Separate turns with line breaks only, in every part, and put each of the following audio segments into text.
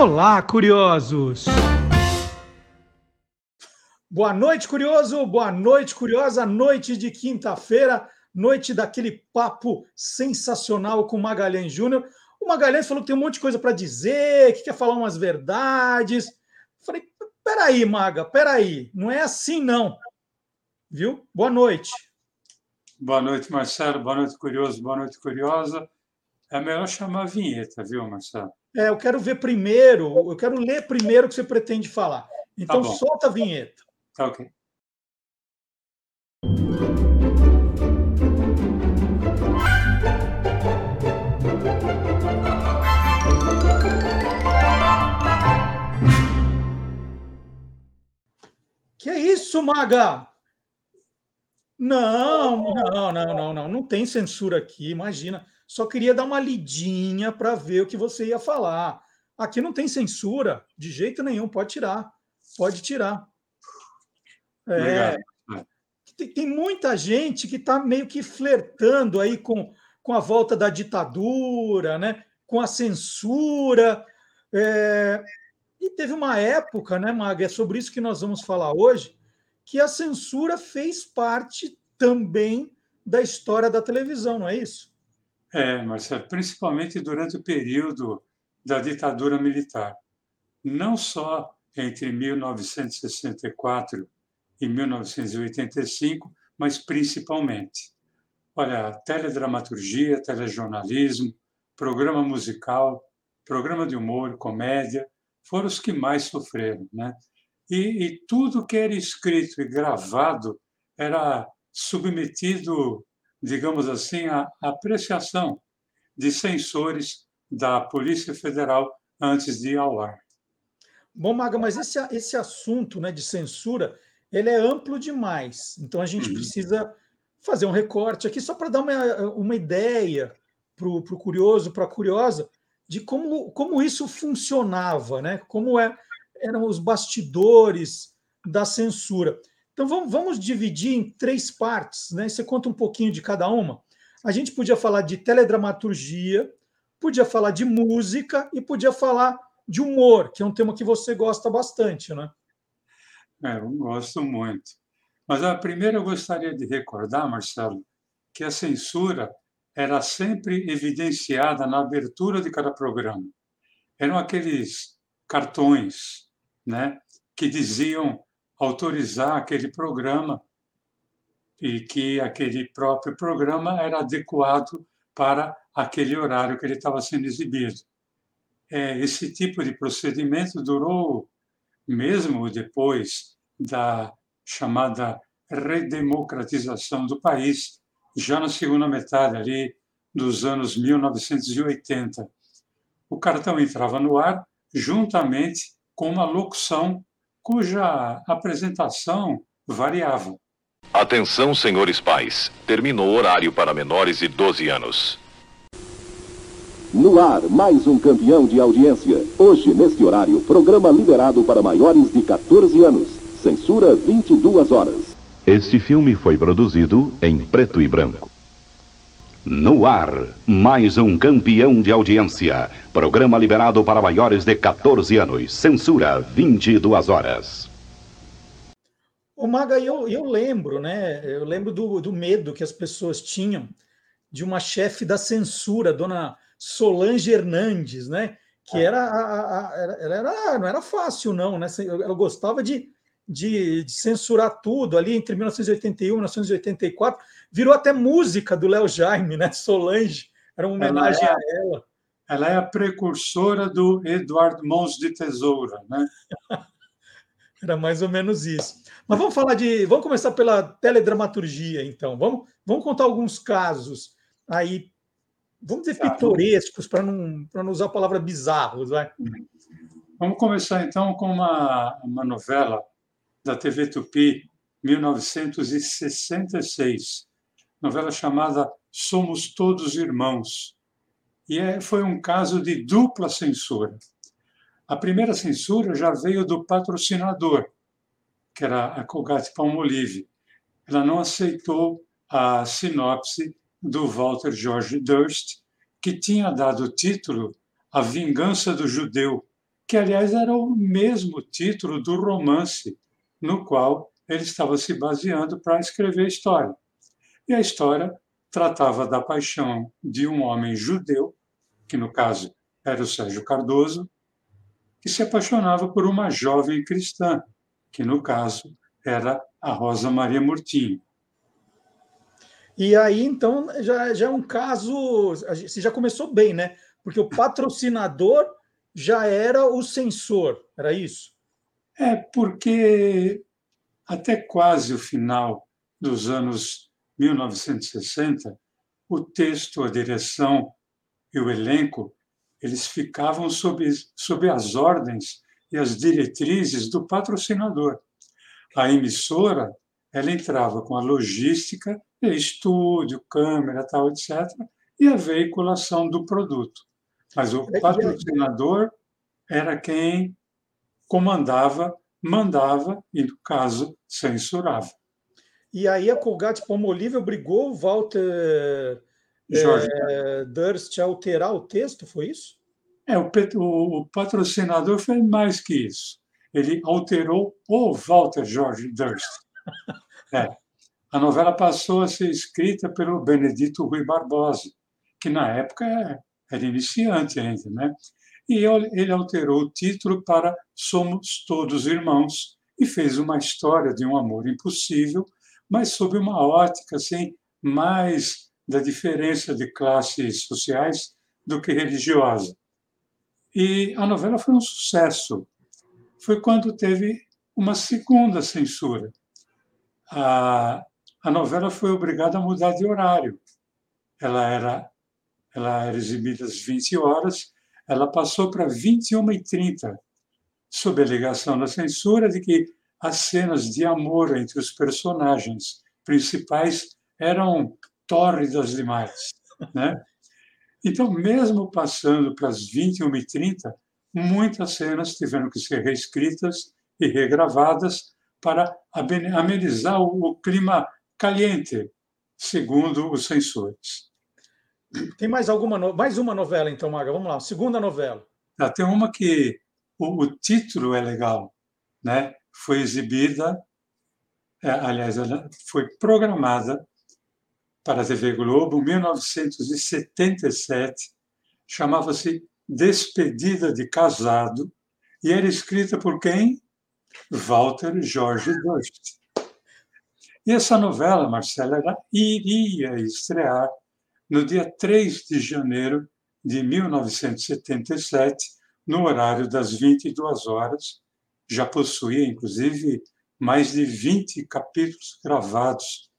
Olá, curiosos! Boa noite, curioso! Boa noite, curiosa! Noite de quinta-feira, noite daquele papo sensacional com o Magalhães Júnior. O Magalhães falou que tem um monte de coisa para dizer, que quer falar umas verdades. Falei, peraí, Maga, peraí, não é assim não. Viu? Boa noite.
Boa noite, Marcelo. Boa noite, curioso. Boa noite, curiosa. É melhor chamar a vinheta, viu, Marcelo?
É, eu quero ver primeiro, eu quero ler primeiro o que você pretende falar. Então, tá solta a vinheta.
Tá ok.
Que é isso, Maga? Não, não, não, não, não, não tem censura aqui, imagina. Só queria dar uma lidinha para ver o que você ia falar. Aqui não tem censura, de jeito nenhum, pode tirar. Pode tirar. É, tem, tem, muita gente que está meio que flertando aí com, com a volta da ditadura, né? com a censura. É, e teve uma época, né, Maga? É sobre isso que nós vamos falar hoje, que a censura fez parte também da história da televisão, não é isso?
É, Marcelo, principalmente durante o período da ditadura militar. Não só entre 1964 e 1985, mas principalmente. Olha, teledramaturgia, telejornalismo, programa musical, programa de humor, comédia, foram os que mais sofreram. Né? E, e tudo que era escrito e gravado era submetido digamos assim, a apreciação de censores da Polícia Federal antes de ir ao ar.
Bom, Maga, mas esse, esse assunto né, de censura ele é amplo demais. Então a gente uhum. precisa fazer um recorte aqui só para dar uma, uma ideia para o curioso, para a curiosa, de como, como isso funcionava, né? como é, eram os bastidores da censura. Então vamos, vamos dividir em três partes, né? Você conta um pouquinho de cada uma. A gente podia falar de teledramaturgia, podia falar de música e podia falar de humor, que é um tema que você gosta bastante, né?
É, eu gosto muito. Mas a primeira eu gostaria de recordar, Marcelo, que a censura era sempre evidenciada na abertura de cada programa. Eram aqueles cartões, né, que diziam autorizar aquele programa e que aquele próprio programa era adequado para aquele horário que ele estava sendo exibido. É, esse tipo de procedimento durou mesmo depois da chamada redemocratização do país, já na segunda metade ali dos anos 1980. O cartão entrava no ar juntamente com uma locução cuja apresentação variava.
Atenção, senhores pais. Terminou o horário para menores de 12 anos.
No ar, mais um campeão de audiência. Hoje, neste horário, programa liberado para maiores de 14 anos. Censura 22 horas.
Este filme foi produzido em preto e branco. No ar, mais um campeão de audiência. Programa liberado para maiores de 14 anos. Censura 22 horas.
O Maga, eu, eu lembro, né? Eu lembro do, do medo que as pessoas tinham de uma chefe da censura, dona Solange Hernandes, né? Que é. era, a, a, era, era, não era fácil, não, né? Ela gostava de, de, de censurar tudo ali entre 1981 e 1984 virou até música do Léo Jaime, né? Solange, era uma homenagem ela é, a ela.
Ela é a precursora do Eduardo Mãos de Tesoura, né?
era mais ou menos isso. Mas vamos falar de. Vamos começar pela teledramaturgia, então. Vamos, vamos contar alguns casos aí, vamos dizer, tá, pitorescos, para não, não usar a palavra bizarros, vai.
Vamos começar então com uma, uma novela da TV Tupi, 1966, novela chamada Somos Todos Irmãos. E é, foi um caso de dupla censura. A primeira censura já veio do patrocinador, que era a Colgate Palmolive. Ela não aceitou a sinopse do Walter George Durst, que tinha dado o título A Vingança do Judeu, que, aliás, era o mesmo título do romance no qual ele estava se baseando para escrever a história. E a história tratava da paixão de um homem judeu, que no caso era o Sérgio Cardoso, que se apaixonava por uma jovem cristã, que no caso era a Rosa Maria Murtinho.
E aí, então, já, já é um caso. Você já começou bem, né? Porque o patrocinador já era o censor, era isso?
É, porque até quase o final dos anos 1960, o texto, a direção e o elenco, eles ficavam sob, sob as ordens e as diretrizes do patrocinador. A emissora, ela entrava com a logística, estúdio, câmera, tal, etc., e a veiculação do produto. Mas o patrocinador era quem comandava, mandava e, no caso, censurava.
E aí a Colgate Palmolive obrigou o Walter é, Durst a alterar o texto, foi isso?
É, o, o, patrocinador fez mais que isso. Ele alterou o Walter George Durst. É. A novela passou a ser escrita pelo Benedito Rui Barbosa, que na época era iniciante ainda, né? E ele alterou o título para Somos Todos Irmãos e fez uma história de um amor impossível, mas sob uma ótica assim mais da diferença de classes sociais do que religiosa. E a novela foi um sucesso. Foi quando teve uma segunda censura. A, a novela foi obrigada a mudar de horário. Ela era, ela era exibida às 20 horas, ela passou para 21h30, sob a alegação da censura de que as cenas de amor entre os personagens principais eram tórridas demais. Né? Então, mesmo passando para as 21h30, muitas cenas tiveram que ser reescritas e regravadas para amenizar o clima caliente, segundo os censores.
Tem mais alguma mais uma novela então, Maga? Vamos lá, segunda novela.
Ah, tem uma que o, o, título é legal, né? Foi exibida, é, aliás, ela foi programada para a TV Globo, em 1977, chamava-se Despedida de Casado, e era escrita por quem? Walter Jorge Durst. E essa novela, Marcela, ela iria estrear no dia 3 de janeiro de 1977, no horário das 22 horas. Já possuía, inclusive, mais de 20 capítulos gravados.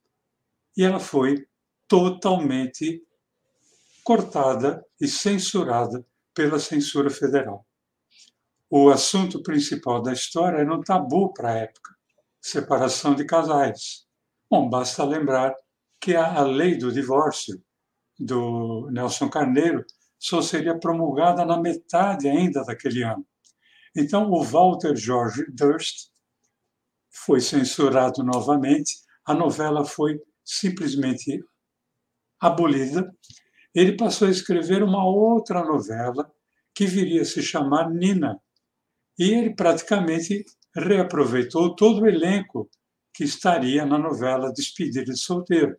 E ela foi totalmente cortada e censurada pela censura federal. O assunto principal da história era um tabu para a época, separação de casais. Bom, basta lembrar que a, lei do divórcio do Nelson Carneiro só seria promulgada na metade ainda daquele ano. Então, o Walter George Durst foi censurado novamente, a novela foi simplesmente abolida, ele passou a escrever uma outra novela que viria a se chamar Nina. E ele praticamente reaproveitou todo o elenco que estaria na novela Despedida de Solteiro.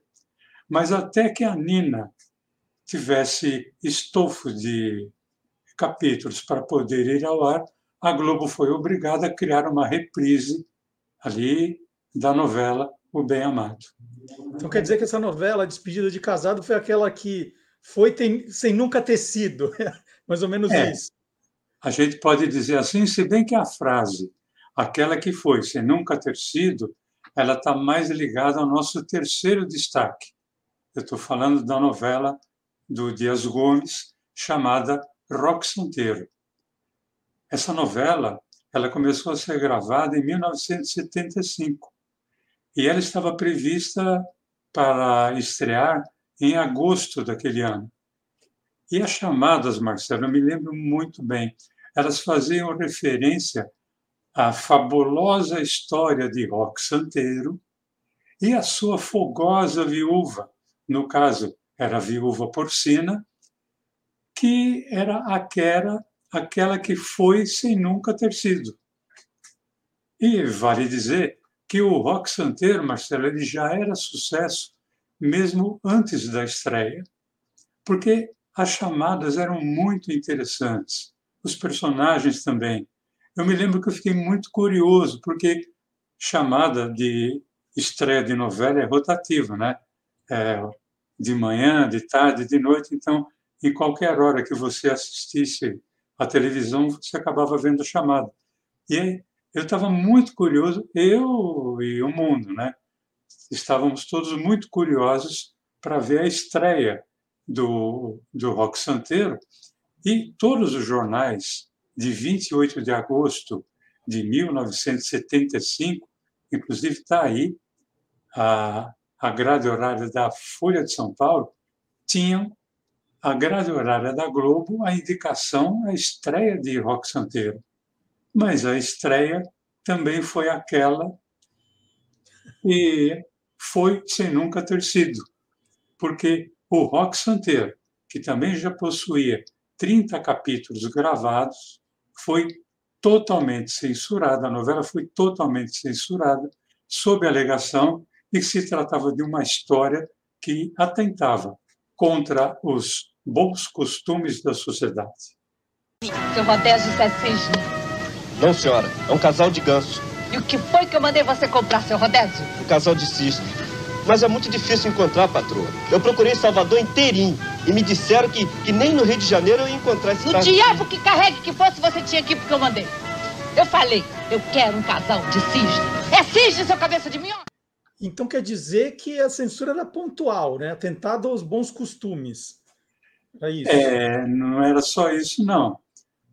Mas até que a Nina tivesse estofo de capítulos para poder ir ao ar, a Globo foi obrigada a criar uma reprise ali da novela O Bem Amado.
Então quer dizer que essa novela, Despedida de Casado, foi aquela que foi tem, sem nunca ter sido. Mais ou menos é, isso.
A gente pode dizer assim, se bem que a frase, aquela que foi sem nunca ter sido, ela está mais ligada ao nosso terceiro destaque. Eu estou falando da novela do Dias Gomes, chamada Rock Santeiro. Essa novela ela começou a ser gravada em 1975 e ela estava prevista para estrear em agosto daquele ano. E as chamadas, Marcelo, eu me lembro muito bem, elas faziam referência à fabulosa história de Rock Santeiro e a sua fogosa viúva, no caso, era a viúva porcina, que era aquela aquela que foi sem nunca ter sido. E vale dizer que o rock santeiro, Marcelo, ele já era sucesso mesmo antes da estreia, porque as chamadas eram muito interessantes, os personagens também. Eu me lembro que eu fiquei muito curioso, porque chamada de estreia de novela é rotativa, né? É, de manhã, de tarde, de noite, então, em qualquer hora que você assistisse à televisão, você acabava vendo a chamada. E eu estava muito curioso, eu e o mundo, né? Estávamos todos muito curiosos para ver a estreia do, do Rock Santeiro e todos os jornais de 28 de agosto de 1975, inclusive está aí a, a grade horária da Folha de São Paulo, tinham a grade horária da Globo a indicação, a estreia de Rock Santeiro. Mas a estreia também foi aquela e foi sem nunca ter sido, porque o Rock Santeiro, que também já possuía 30 capítulos gravados, foi totalmente censurada, a novela foi totalmente censurada, sob a alegação de que se tratava de uma história que atentava contra os bons costumes da sociedade.
Seu Rodésio Cisne
não, senhora. É um casal de ganso.
E o que foi que eu mandei você comprar, seu Rodésio?
Um casal de cisne. Mas é muito difícil encontrar, patroa. Eu procurei Salvador inteirinho e me disseram que, que nem no Rio de Janeiro eu ia encontrar esse
O diabo que carregue que fosse, você tinha aqui porque eu mandei. Eu falei, eu quero um casal de cisne. É cisne, seu cabeça de minhoca!
Então quer dizer que a censura era pontual, né? Atentado aos bons costumes.
Era isso. É, não era só isso, não.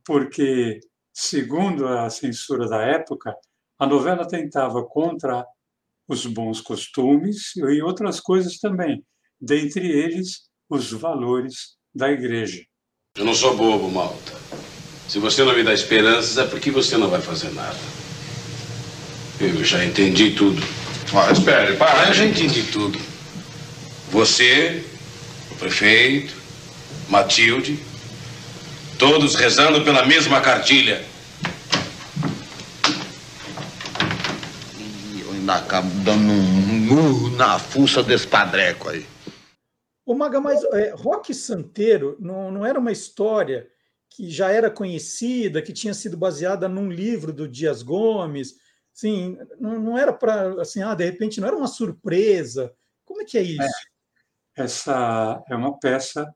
Porque Segundo a censura da época, a novela tentava contra os bons costumes e outras coisas também, dentre eles os valores da igreja.
Eu não sou bobo, Malta. Se você não me dá esperanças, é porque você não vai fazer nada. Eu já entendi tudo.
Ah, espere, para.
Eu já entendi tudo. Você, o prefeito, Matilde, Todos rezando pela mesma cartilha.
E eu ainda acabo dando um murro na fuça desse padreco aí.
Ô Maga, mas é, Rock Santeiro não, não era uma história que já era conhecida, que tinha sido baseada num livro do Dias Gomes? Sim, não, não era para, assim, ah, de repente não era uma surpresa. Como é que é isso?
É, essa é uma peça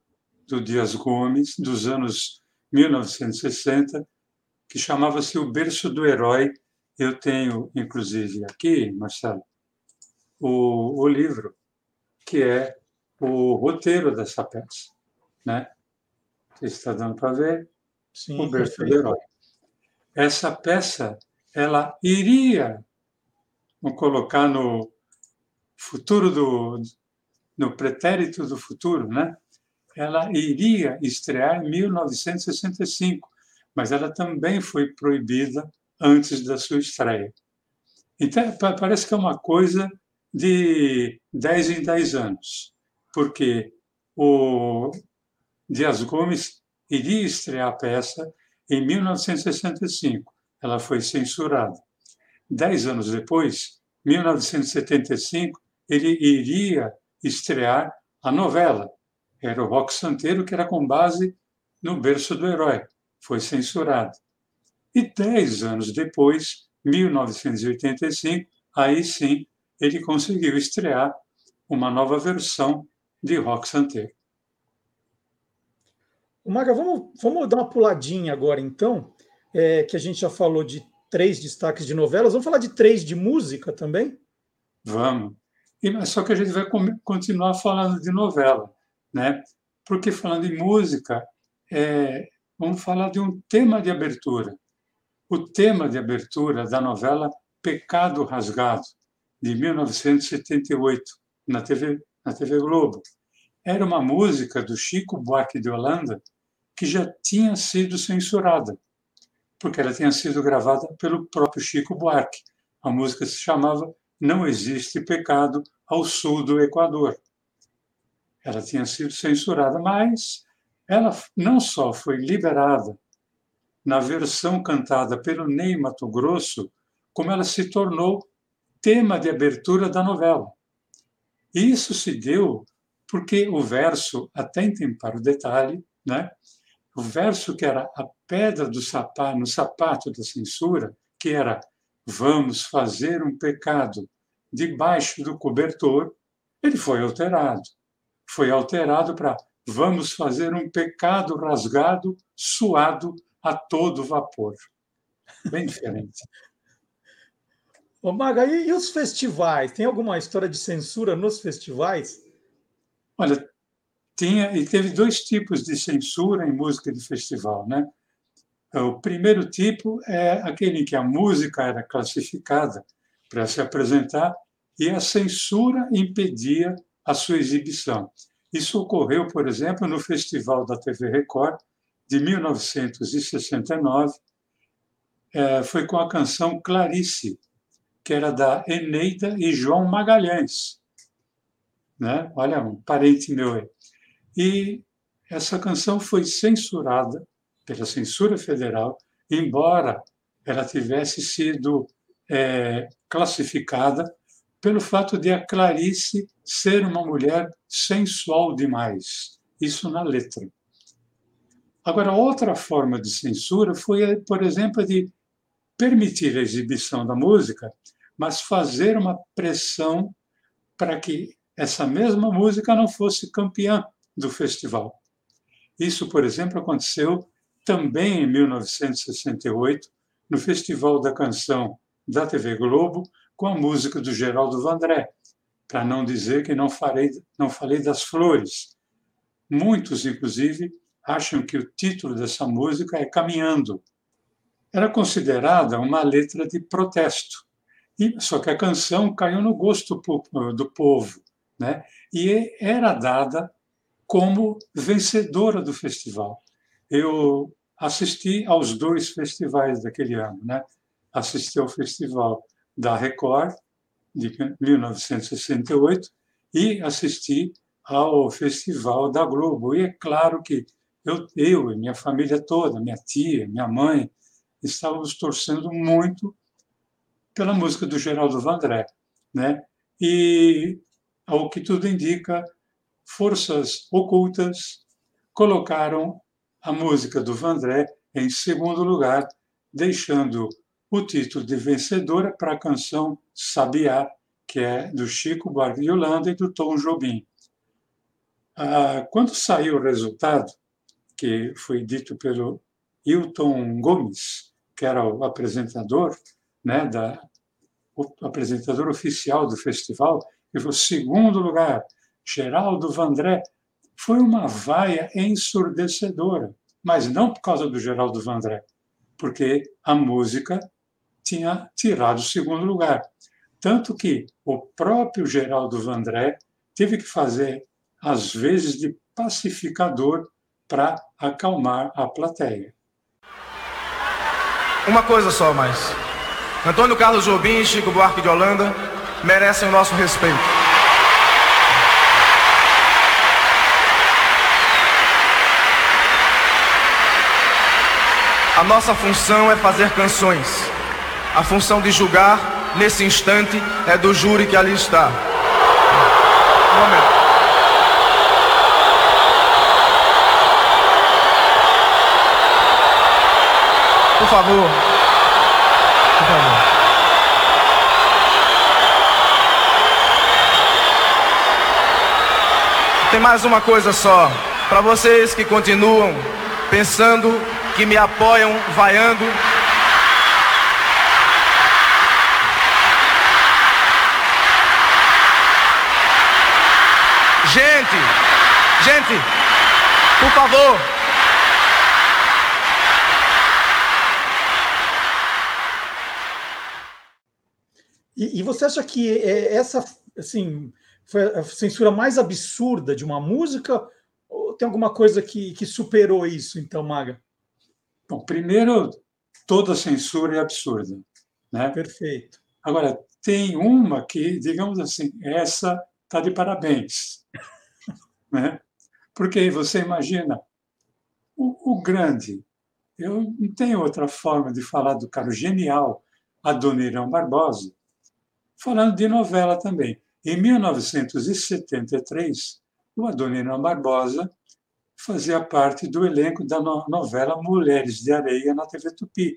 do Dias Gomes dos anos 1960, que chamava-se O Berço do Herói. Eu tenho, inclusive, aqui, Marcelo, o, o livro, que é o roteiro dessa peça. Né? Você está dando para ver? Sim, o Berço perfeito. do Herói. Essa peça, ela iria vamos colocar no futuro do no pretérito do futuro, né? Ela iria estrear em 1965, mas ela também foi proibida antes da sua estreia. Então, parece que é uma coisa de 10 em 10 anos, porque o Dias Gomes iria estrear a peça em 1965. Ela foi censurada. Dez anos depois, 1975, ele iria estrear a novela, era o rock santeiro, que era com base no berço do herói. Foi censurado. E dez anos depois, 1985, aí sim ele conseguiu estrear uma nova versão de rock santeiro.
Maga, vamos, vamos dar uma puladinha agora, então, é, que a gente já falou de três destaques de novelas. Vamos falar de três de música também?
Vamos. E, só que a gente vai continuar falando de novela né? Porque falando em música, é, vamos falar de um tema de abertura. O tema de abertura da novela Pecado Rasgado, de 1978, na TV, na TV Globo. Era uma música do Chico Buarque de Holanda que já tinha sido censurada, porque ela tinha sido gravada pelo próprio Chico Buarque. A música se chamava Não Existe Pecado ao Sul do Equador. Ela tinha sido censurada, mas ela não só foi liberada na versão cantada pelo Ney Mato Grosso, como ela se tornou tema de abertura da novela. E isso se deu porque o verso, atentem para o detalhe, né? o verso que era a pedra do sapato, no sapato da censura, que era vamos fazer um pecado debaixo do cobertor, ele foi alterado. Foi alterado para vamos fazer um pecado rasgado, suado a todo vapor. Bem diferente.
Ô, Maga, e, e os festivais? Tem alguma história de censura nos festivais?
Olha, tinha e teve dois tipos de censura em música de festival, né? O primeiro tipo é aquele em que a música era classificada para se apresentar e a censura impedia a sua exibição. Isso ocorreu, por exemplo, no Festival da TV Record de 1969, é, foi com a canção Clarice, que era da Eneida e João Magalhães. Né? Olha, um parente meu aí. E essa canção foi censurada pela censura federal, embora ela tivesse sido é, classificada pelo fato de a Clarice ser uma mulher sensual demais. Isso na letra. Agora, outra forma de censura foi, por exemplo, de permitir a exibição da música, mas fazer uma pressão para que essa mesma música não fosse campeã do festival. Isso, por exemplo, aconteceu também em 1968, no Festival da Canção da TV Globo, com a música do Geraldo Vandré, para não dizer que não falei, não falei das flores. Muitos, inclusive, acham que o título dessa música é Caminhando. Era considerada uma letra de protesto, e, só que a canção caiu no gosto do povo, né? e era dada como vencedora do festival. Eu assisti aos dois festivais daquele ano, né? Assisti ao festival da Record de 1968 e assisti ao festival da Globo. E é claro que eu, eu e minha família toda, minha tia, minha mãe, estávamos torcendo muito pela música do Geraldo Vandré, né? E ao que tudo indica, forças ocultas colocaram a música do Vandré em segundo lugar, deixando o título de vencedora para a canção Sabiá, que é do Chico Buarque de Holanda e do Tom Jobim. Ah, quando saiu o resultado, que foi dito pelo Hilton Gomes, que era o apresentador, né, da, o apresentador oficial do festival, ele falou, segundo lugar, Geraldo Vandré, foi uma vaia ensurdecedora, mas não por causa do Geraldo Vandré, porque a música tinha tirado o segundo lugar. Tanto que o próprio Geraldo Vandré teve que fazer, às vezes, de pacificador para acalmar a plateia.
Uma coisa só mais. Antônio Carlos Jobim e Chico Buarque de Holanda merecem o nosso respeito. A nossa função é fazer canções. A função de julgar, nesse instante, é do júri que ali está. Um momento. Por favor. Por favor. Tem mais uma coisa só. Para vocês que continuam pensando, que me apoiam, vaiando. Gente, gente, por favor.
E, e você acha que é, essa, assim, foi a censura mais absurda de uma música? Ou tem alguma coisa que, que superou isso, então, Maga?
Bom, primeiro, toda censura é absurda. Né?
Perfeito.
Agora, tem uma que, digamos assim, essa está de parabéns. né? Porque você imagina, o, o grande eu não tenho outra forma de falar do cara genial Adoniran Barbosa, falando de novela também. Em 1973, o Adoniran Barbosa fazia parte do elenco da novela Mulheres de Areia na TV Tupi,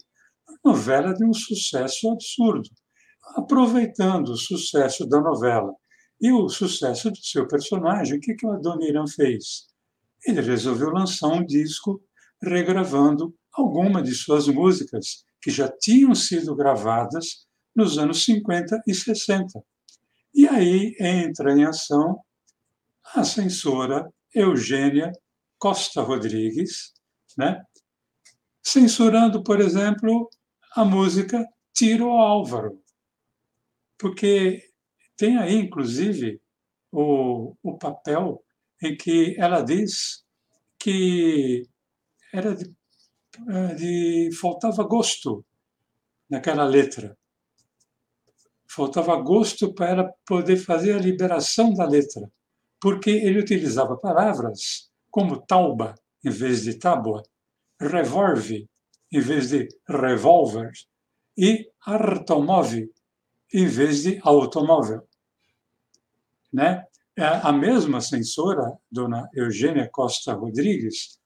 uma novela de um sucesso absurdo. Aproveitando o sucesso da novela e o sucesso do seu personagem, o que, que o Adoniran fez? Ele resolveu lançar um disco regravando alguma de suas músicas que já tinham sido gravadas nos anos 50 e 60. E aí entra em ação a censora Eugênia Costa Rodrigues, né? censurando, por exemplo, a música Tiro Álvaro, porque tem aí, inclusive, o, o papel em que ela diz que era de, eh, de faltava gosto naquela letra. Faltava gosto para poder fazer a liberação da letra, porque ele utilizava palavras como tauba em vez de tábua, revolve em vez de revólver e automóvel em vez de automóvel. Né? É, a mesma censora, dona Eugênia Costa Rodrigues,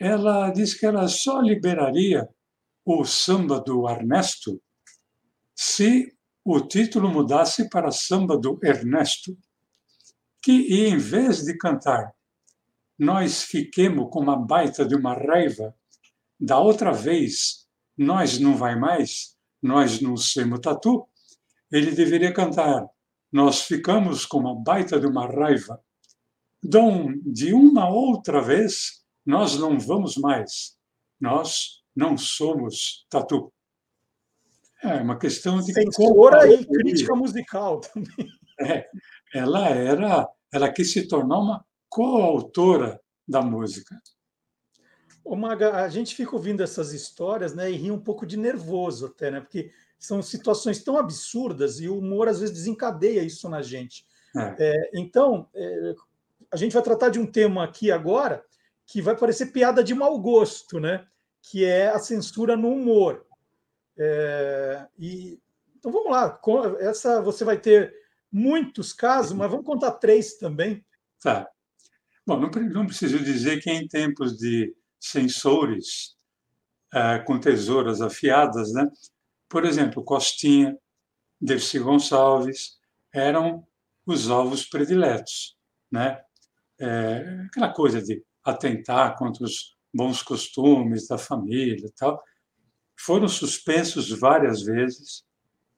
ela disse que ela só liberaria o samba do Ernesto se o título mudasse para samba do Ernesto, que em vez de cantar Nós fiquemos com uma baita de uma raiva, da outra vez Nós não vai mais, nós não semos tatu, ele deveria cantar Nós ficamos com uma baita de uma raiva. Dom, de uma outra vez, nós não vamos mais. Nós não somos tatu. É uma questão de.
Censura e crítica musical também.
É, ela era, ela quis se tornar uma coautora da música.
Ô Maga, a gente fica ouvindo essas histórias, né, e ri um pouco de nervoso até, né, porque são situações tão absurdas e o humor às vezes desencadeia isso na gente. É. É, então, é, a gente vai tratar de um tema aqui agora que vai parecer piada de mau gosto, né? Que é a censura no humor. É, e então vamos lá. Essa você vai ter muitos casos, mas vamos contar três também.
Tá. Bom, não, não preciso dizer que em tempos de censores é, com tesouras afiadas, né? Por exemplo, Costinha, Dercy Gonçalves eram os alvos prediletos, né? É, aquela coisa de atentar contra os bons costumes da família tal, foram suspensos várias vezes,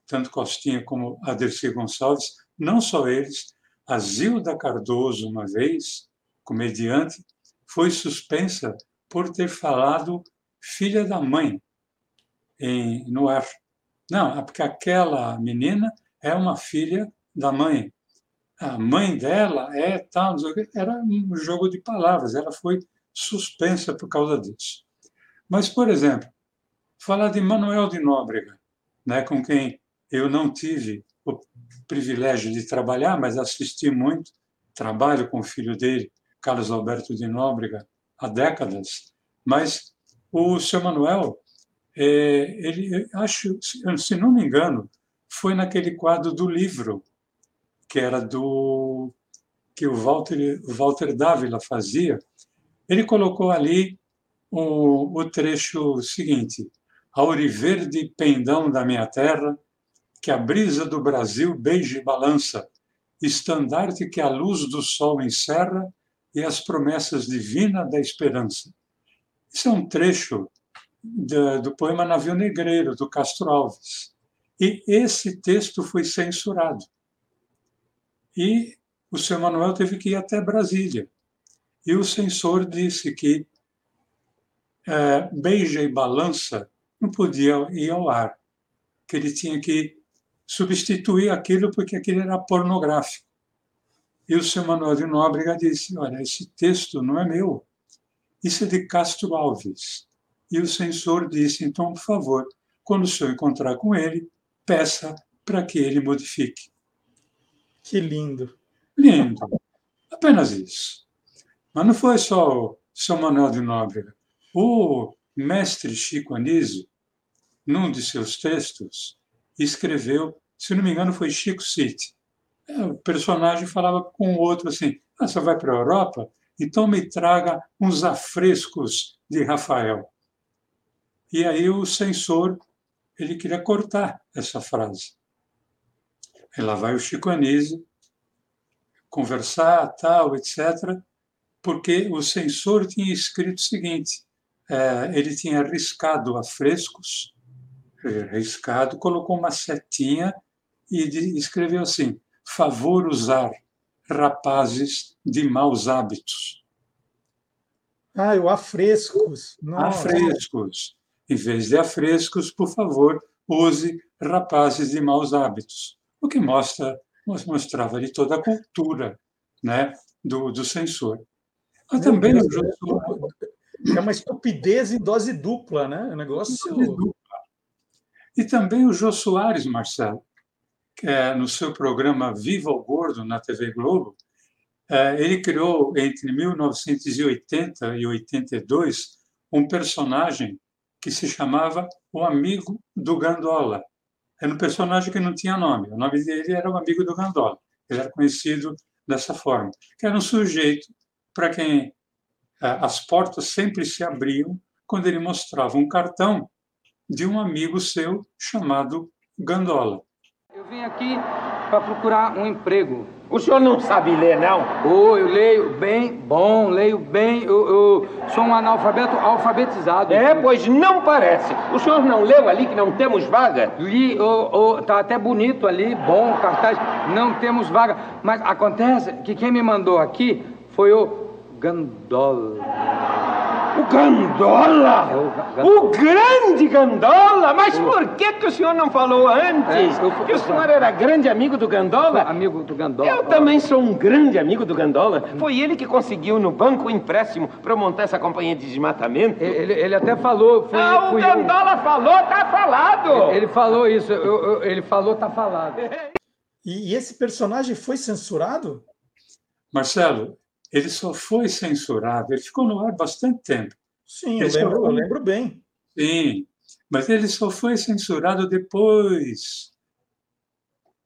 tanto Costinha como Aderci Gonçalves, não só eles, a Zilda Cardoso, uma vez, comediante, foi suspensa por ter falado filha da mãe em, no ar. Não, é porque aquela menina é uma filha da mãe a mãe dela é tal, era um jogo de palavras, ela foi suspensa por causa disso. Mas, por exemplo, falar de Manuel de Nóbrega, né, com quem eu não tive o privilégio de trabalhar, mas assisti muito, trabalho com o filho dele, Carlos Alberto de Nóbrega, há décadas, mas o seu Manuel, é, ele, acho, se não me engano, foi naquele quadro do livro que era do que o Walter, o Walter Dávila fazia, ele colocou ali o, o trecho seguinte: Auriverde pendão da minha terra, que a brisa do Brasil beije e balança, estandarte que a luz do sol encerra e as promessas divinas da esperança. Isso é um trecho do, do poema Navio Negreiro, do Castro Alves. E esse texto foi censurado. E o seu Manuel teve que ir até Brasília. E o censor disse que é, beija e balança não podia ir ao ar, que ele tinha que substituir aquilo porque aquilo era pornográfico. E o seu Manuel de Nóbrega disse: Olha, esse texto não é meu, isso é de Castro Alves. E o censor disse: Então, por favor, quando o senhor encontrar com ele, peça para que ele modifique.
Que lindo.
Lindo. Apenas isso. Mas não foi só o São Manuel de Nóbrega. O mestre Chico Anísio, num de seus textos, escreveu, se não me engano, foi Chico City. É, o personagem falava com o outro assim: ah, você vai para a Europa? Então me traga uns afrescos de Rafael. E aí o censor ele queria cortar essa frase. E lá vai o Chico Anísio conversar, tal, etc., porque o censor tinha escrito o seguinte: é, ele tinha riscado afrescos, riscado, colocou uma setinha e escreveu assim: favor usar rapazes de maus hábitos.
Ah, o afrescos. Nossa.
Afrescos. Em vez de afrescos, por favor, use rapazes de maus hábitos. O que mostra, mostrava ali toda a cultura né, do, do censor. Mas também Deus,
é uma estupidez em dose dupla, né? O negócio.
E também o Jô Soares, Marcelo, é, no seu programa Viva o Gordo, na TV Globo, é, ele criou, entre 1980 e 82, um personagem que se chamava O Amigo do Gandola. Era um personagem que não tinha nome. O nome dele era O Amigo do Gandola. Ele era conhecido dessa forma. Que era um sujeito para quem é, as portas sempre se abriam quando ele mostrava um cartão de um amigo seu chamado Gandola.
Eu vim aqui para procurar um emprego.
O senhor não sabe ler, não?
Oh, eu leio bem, bom, leio bem. Eu, eu sou um analfabeto alfabetizado.
É, pois não parece. O senhor não leu ali que não temos vaga?
Li, oh, oh, tá até bonito ali, bom, cartaz. Não temos vaga. Mas acontece que quem me mandou aqui foi o Gandola.
O Gandola? É o, o, grande Gandola? Mas por que, que o senhor não falou antes? É, eu, que o senhor era grande amigo do Gandola?
Amigo do Gandola.
Eu também sou um grande amigo do Gandola. Foi ele que conseguiu no banco o empréstimo para montar essa companhia de desmatamento.
Ele, ele até falou.
Foi, ah, o Gandola eu. falou, tá falado.
Ele, ele falou isso. Eu, ele falou, tá falado.
E, e esse personagem foi censurado?
Marcelo, ele só foi censurado, ele ficou no ar bastante tempo.
Sim, eu lembro, foi... eu lembro bem.
Sim, mas ele só foi censurado depois,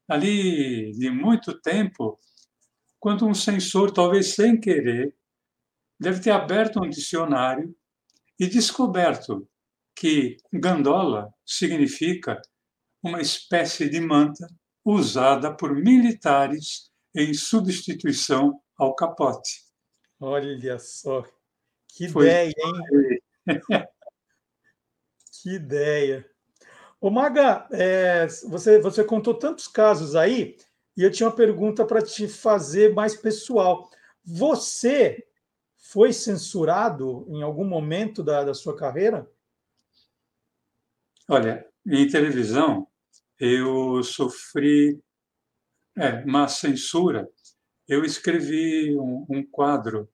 ali de muito tempo, quando um censor, talvez sem querer, deve ter aberto um dicionário e descoberto que gandola significa uma espécie de manta usada por militares em substituição ao capote.
Olha só, que Foi. ideia, hein? que ideia. Ô Maga, é, você, você contou tantos casos aí, e eu tinha uma pergunta para te fazer mais pessoal. Você foi censurado em algum momento da, da sua carreira?
Olha, em televisão, eu sofri é, uma censura eu escrevi um, um quadro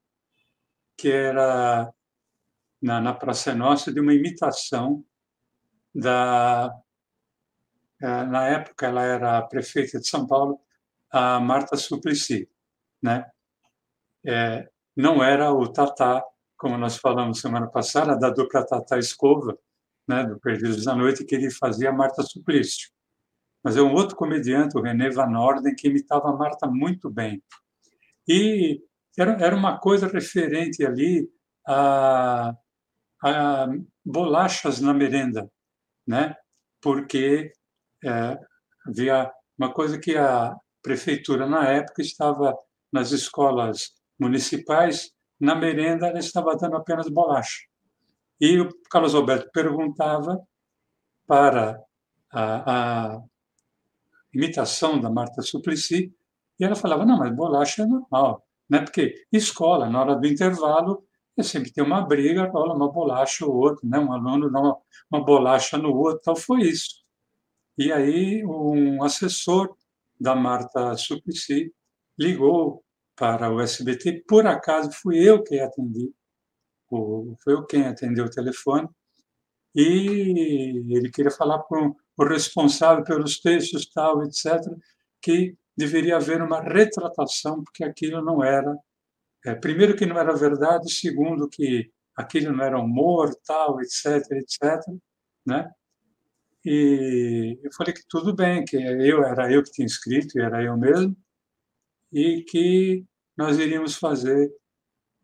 que era na, na Praça Nossa de uma imitação da eh, na época ela era prefeita de São Paulo a Marta Suplicy né? É, não era o Tatá como nós falamos semana passada da dupla Tatá Escova né? Do Perdidos da Noite que ele fazia a Marta Suplício mas é um outro comediante o René Van Orden que imitava a Marta muito bem e era, era uma coisa referente ali a, a bolachas na merenda, né? porque é, havia uma coisa que a prefeitura, na época, estava nas escolas municipais, na merenda ela estava dando apenas bolacha. E o Carlos Alberto perguntava para a, a imitação da Marta Suplicy e ela falava, não, mas bolacha é normal, né? Porque escola, na hora do intervalo, é sempre tem uma briga, rola uma bolacha ou outro, né? Um aluno dá uma, uma bolacha no outro, tal, foi isso. E aí um assessor da Marta Suplicy ligou para o SBT, por acaso fui eu quem atendi, foi eu quem atendeu o telefone, e ele queria falar com o responsável pelos textos, tal, etc., que deveria haver uma retratação, porque aquilo não era, é, primeiro, que não era verdade, segundo, que aquilo não era humor, tal, etc, etc, né? E eu falei que tudo bem, que eu era eu que tinha escrito, e era eu mesmo, e que nós iríamos fazer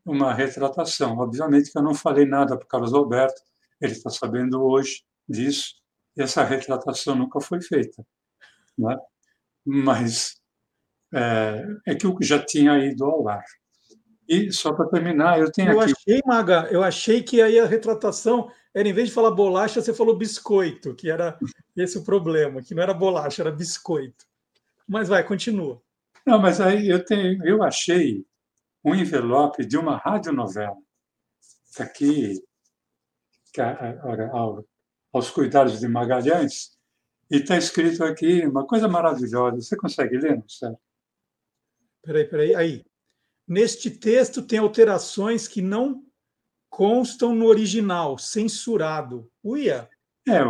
uma retratação. Obviamente que eu não falei nada para o Carlos Alberto, ele está sabendo hoje disso, e essa retratação nunca foi feita. Né? Mas é, é que eu já tinha ido ao ar. E só para terminar, eu tenho
eu
aqui.
achei, Maga, eu achei que aí a retratação era, em vez de falar bolacha, você falou biscoito, que era esse o problema, que não era bolacha, era biscoito. Mas vai, continua.
Não, mas aí eu tenho, eu achei um envelope de uma radionovela. Está aqui, aos cuidados de Magalhães, e está escrito aqui uma coisa maravilhosa. Você consegue ler, Marcelo?
Peraí, peraí, aí. Neste texto tem alterações que não constam no original, censurado. Uia!
É,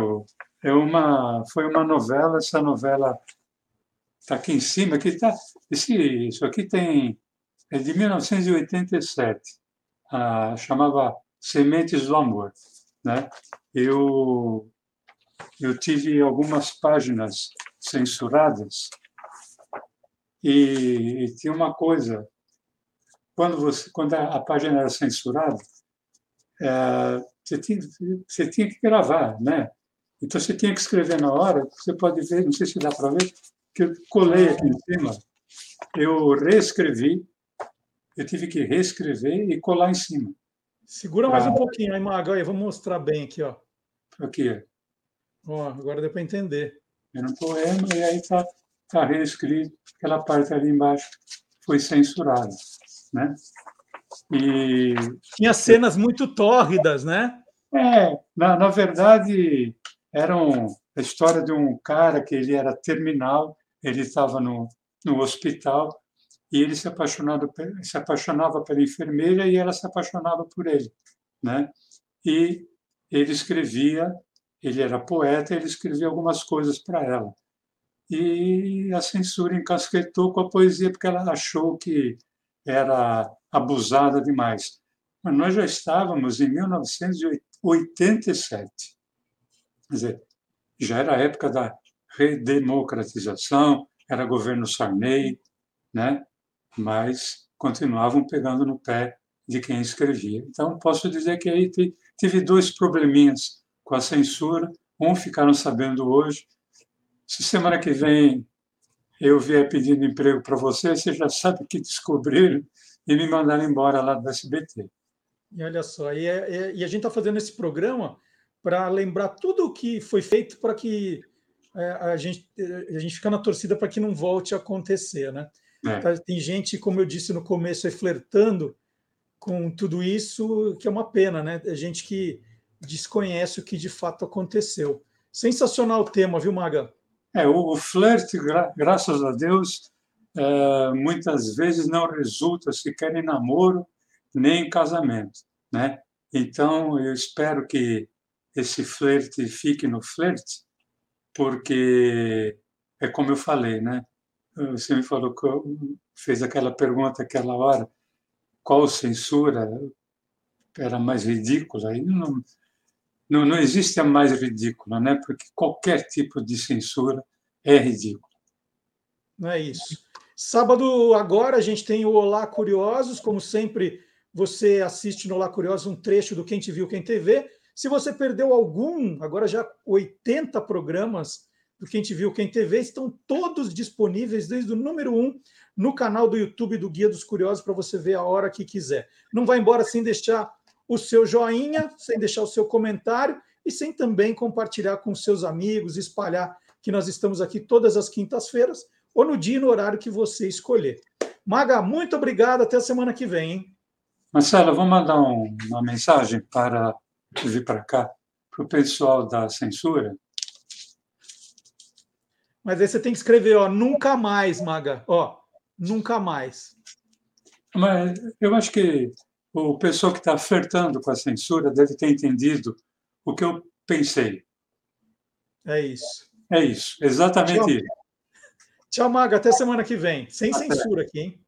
é uma, foi uma novela, essa novela está aqui em cima, aqui tá, esse, isso aqui tem, é de 1987, ah, chamava Sementes do Amor. Né? Eu, eu tive algumas páginas censuradas e, e tinha uma coisa quando, você, quando a, a página era censurada, é, você, tinha, você tinha que gravar, né? Então você tinha que escrever na hora. Você pode ver, não sei se dá para ver, que eu colei aqui em cima. Eu reescrevi, eu tive que reescrever e colar em cima.
Segura mais um pouquinho aí, Mago. Aí, vamos mostrar bem aqui, ó.
Aqui.
Ó, agora deu para entender.
Era um poema e aí está tá reescrito. Aquela parte ali embaixo foi censurada né?
E tinha cenas muito tórridas, né?
É, na, na verdade era um, a história de um cara que ele era terminal, ele estava no, no hospital e ele se apaixonava, se apaixonava pela enfermeira e ela se apaixonava por ele, né? E ele escrevia, ele era poeta, ele escrevia algumas coisas para ela. E a censura encasquetou com a poesia porque ela achou que era abusada demais. Mas nós já estávamos em 1987. Quer dizer, já era a época da redemocratização, era governo Sarney, né? mas continuavam pegando no pé de quem escrevia. Então, posso dizer que aí tive dois probleminhas com a censura. Um ficaram sabendo hoje. Se semana que vem eu vier pedindo emprego para você, você já sabe que descobriram e me mandaram embora lá do SBT.
E olha só, e, é, é, e a gente está fazendo esse programa para lembrar tudo o que foi feito para que é, a, gente, a gente fica na torcida para que não volte a acontecer, né? É. Tá, tem gente, como eu disse no começo, flertando com tudo isso, que é uma pena, né? É gente que desconhece o que de fato aconteceu. Sensacional o tema, viu, Maga?
É, o, o flerte, gra graças a Deus, é, muitas vezes não resulta sequer em namoro nem em casamento, né? Então, eu espero que esse flerte fique no flerte, porque é como eu falei, né? Você me falou que fez aquela pergunta aquela hora, qual censura era mais ridícula? Aí não, não, não existe a mais ridícula, né? porque qualquer tipo de censura é ridículo.
Não é isso. Sábado agora a gente tem o Olá Curiosos, como sempre você assiste no Olá Curiosos um trecho do Quem Te Viu, Quem TV. Se você perdeu algum, agora já 80 programas do Quem Te Viu, Quem TV, estão todos disponíveis desde o número 1 no canal do YouTube do Guia dos Curiosos para você ver a hora que quiser. Não vai embora sem deixar o seu joinha, sem deixar o seu comentário e sem também compartilhar com seus amigos, espalhar que nós estamos aqui todas as quintas-feiras ou no dia e no horário que você escolher. Maga, muito obrigado. Até a semana que vem. Hein?
Marcela, vou mandar um, uma mensagem para vir para cá, para o pessoal da censura.
Mas aí você tem que escrever, ó, nunca mais, Maga. Ó, nunca mais.
Mas eu acho que o pessoal que está flertando com a censura deve ter entendido o que eu pensei.
É isso.
É isso, exatamente
Tchau.
isso.
Tchau, Maga. Até semana que vem. Sem censura aqui, hein?